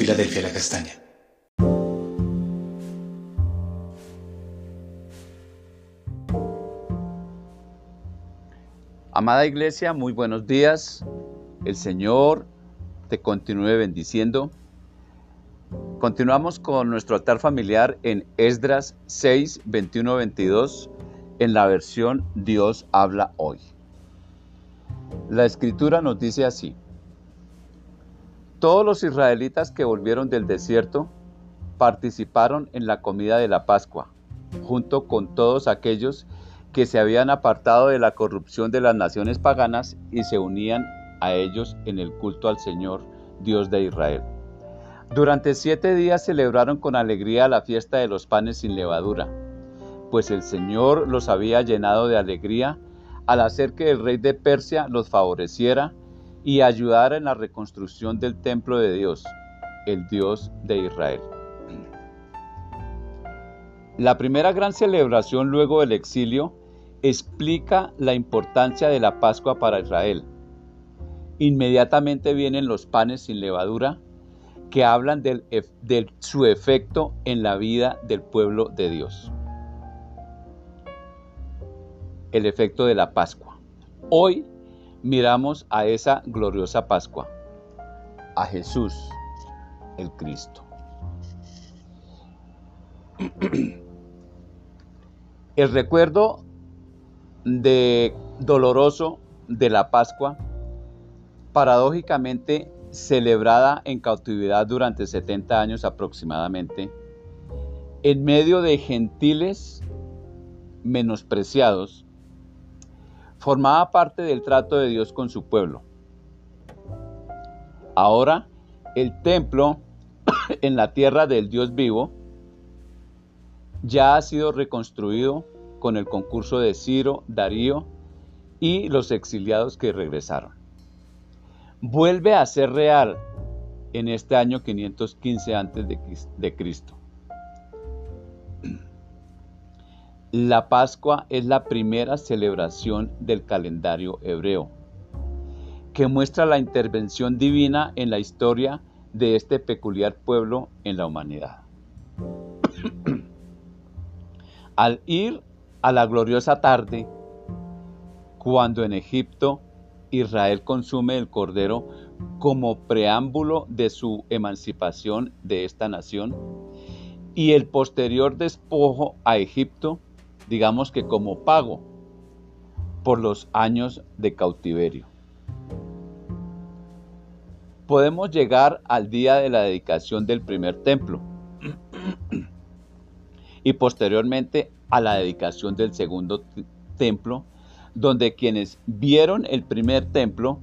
Filadelfia La Castaña. Amada Iglesia, muy buenos días. El Señor te continúe bendiciendo. Continuamos con nuestro altar familiar en Esdras 6, 21, 22 en la versión Dios habla hoy. La escritura nos dice así. Todos los israelitas que volvieron del desierto participaron en la comida de la Pascua, junto con todos aquellos que se habían apartado de la corrupción de las naciones paganas y se unían a ellos en el culto al Señor, Dios de Israel. Durante siete días celebraron con alegría la fiesta de los panes sin levadura, pues el Señor los había llenado de alegría al hacer que el rey de Persia los favoreciera y ayudar en la reconstrucción del templo de Dios, el Dios de Israel. La primera gran celebración luego del exilio explica la importancia de la Pascua para Israel. Inmediatamente vienen los panes sin levadura que hablan de su efecto en la vida del pueblo de Dios. El efecto de la Pascua. Hoy miramos a esa gloriosa Pascua, a Jesús, el Cristo. El recuerdo de doloroso de la Pascua, paradójicamente celebrada en cautividad durante 70 años aproximadamente, en medio de gentiles menospreciados, formaba parte del trato de Dios con su pueblo. Ahora, el templo en la tierra del Dios vivo ya ha sido reconstruido con el concurso de Ciro, Darío y los exiliados que regresaron. Vuelve a ser real en este año 515 antes de Cristo. La Pascua es la primera celebración del calendario hebreo, que muestra la intervención divina en la historia de este peculiar pueblo en la humanidad. Al ir a la gloriosa tarde, cuando en Egipto Israel consume el cordero como preámbulo de su emancipación de esta nación, y el posterior despojo a Egipto, digamos que como pago por los años de cautiverio. Podemos llegar al día de la dedicación del primer templo y posteriormente a la dedicación del segundo templo, donde quienes vieron el primer templo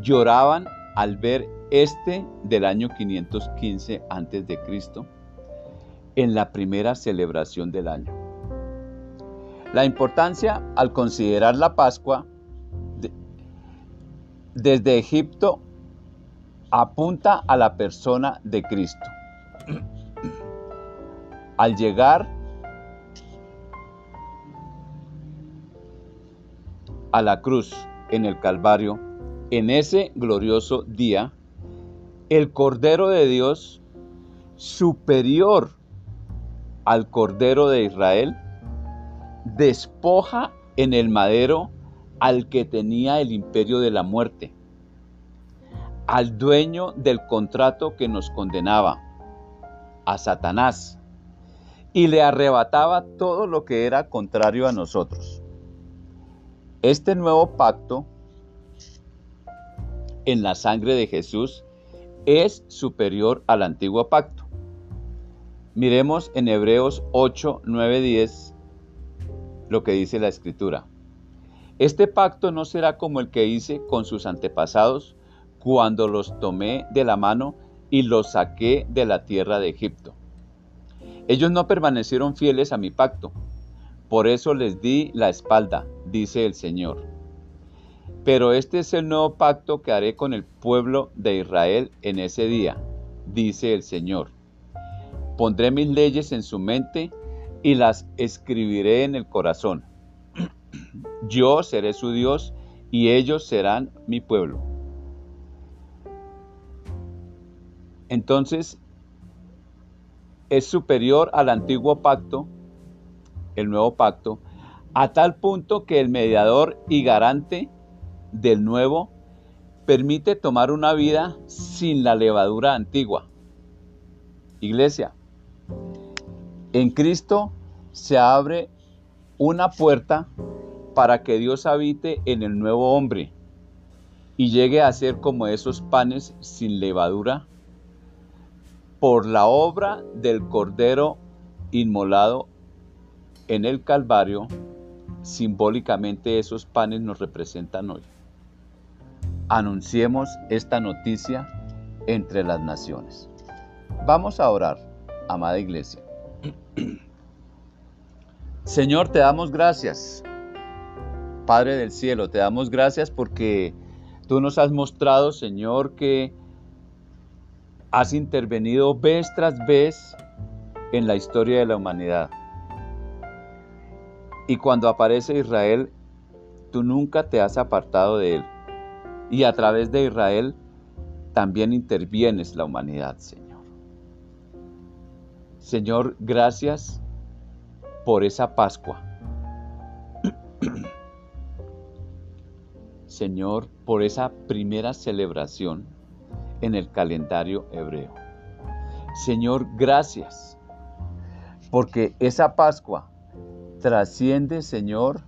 lloraban al ver este del año 515 a.C. en la primera celebración del año. La importancia al considerar la Pascua desde Egipto apunta a la persona de Cristo. Al llegar a la cruz en el Calvario, en ese glorioso día, el Cordero de Dios, superior al Cordero de Israel, despoja en el madero al que tenía el imperio de la muerte, al dueño del contrato que nos condenaba, a Satanás, y le arrebataba todo lo que era contrario a nosotros. Este nuevo pacto en la sangre de Jesús es superior al antiguo pacto. Miremos en Hebreos 8, 9, 10 lo que dice la escritura. Este pacto no será como el que hice con sus antepasados cuando los tomé de la mano y los saqué de la tierra de Egipto. Ellos no permanecieron fieles a mi pacto, por eso les di la espalda, dice el Señor. Pero este es el nuevo pacto que haré con el pueblo de Israel en ese día, dice el Señor. Pondré mis leyes en su mente y las escribiré en el corazón. Yo seré su Dios y ellos serán mi pueblo. Entonces, es superior al antiguo pacto, el nuevo pacto, a tal punto que el mediador y garante del nuevo permite tomar una vida sin la levadura antigua. Iglesia, en Cristo se abre una puerta para que Dios habite en el nuevo hombre y llegue a ser como esos panes sin levadura por la obra del Cordero inmolado en el Calvario, simbólicamente esos panes nos representan hoy. Anunciemos esta noticia entre las naciones. Vamos a orar, amada iglesia. Señor, te damos gracias. Padre del cielo, te damos gracias porque tú nos has mostrado, Señor, que has intervenido vez tras vez en la historia de la humanidad. Y cuando aparece Israel, tú nunca te has apartado de él. Y a través de Israel también intervienes la humanidad, Señor. Señor, gracias por esa Pascua. Señor, por esa primera celebración en el calendario hebreo. Señor, gracias, porque esa Pascua trasciende, Señor,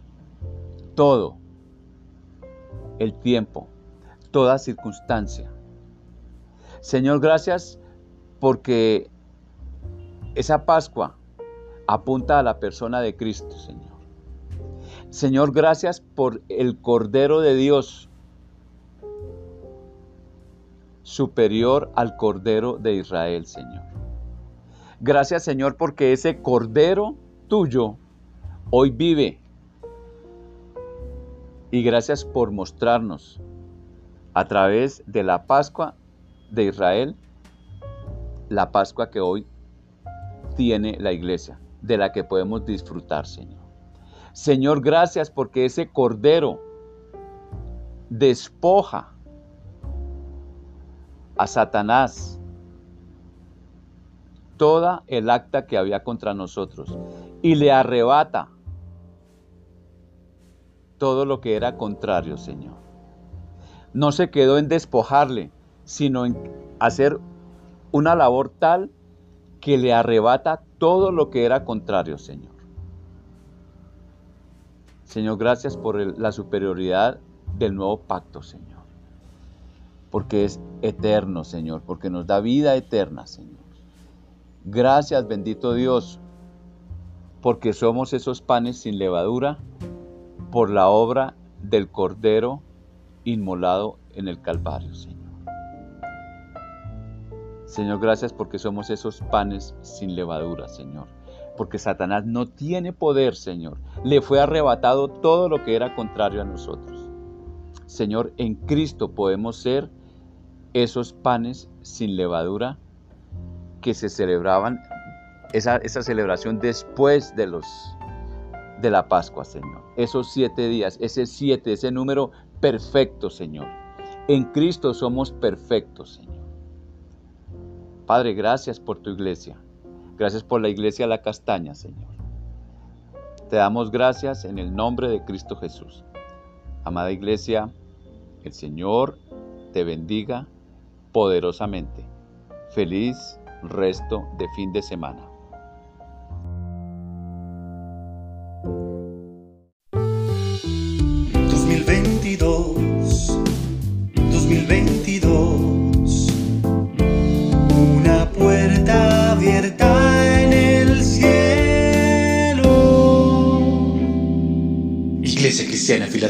todo el tiempo, toda circunstancia. Señor, gracias porque esa Pascua apunta a la persona de Cristo, Señor. Señor, gracias por el Cordero de Dios superior al Cordero de Israel, Señor. Gracias, Señor, porque ese Cordero tuyo hoy vive. Y gracias por mostrarnos a través de la Pascua de Israel, la Pascua que hoy tiene la iglesia, de la que podemos disfrutar, Señor. Señor, gracias porque ese Cordero despoja a Satanás toda el acta que había contra nosotros y le arrebata todo lo que era contrario, Señor. No se quedó en despojarle, sino en hacer una labor tal que le arrebata todo lo que era contrario, Señor. Señor, gracias por la superioridad del nuevo pacto, Señor porque es eterno, Señor, porque nos da vida eterna, Señor. Gracias, bendito Dios, porque somos esos panes sin levadura por la obra del Cordero inmolado en el Calvario, Señor. Señor, gracias porque somos esos panes sin levadura, Señor. Porque Satanás no tiene poder, Señor. Le fue arrebatado todo lo que era contrario a nosotros. Señor, en Cristo podemos ser esos panes sin levadura que se celebraban, esa, celebración después de, los, de la Pascua, Señor. Esos siete días, ese siete, ese número perfecto, Señor. En Cristo somos perfectos, Señor. Padre, gracias por tu iglesia. Gracias por la iglesia La Castaña, Señor. Te damos gracias en el nombre de Cristo Jesús. Amada iglesia, el Señor te bendiga poderosamente. Feliz resto de fin de semana.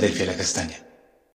Filadelfia La Castaña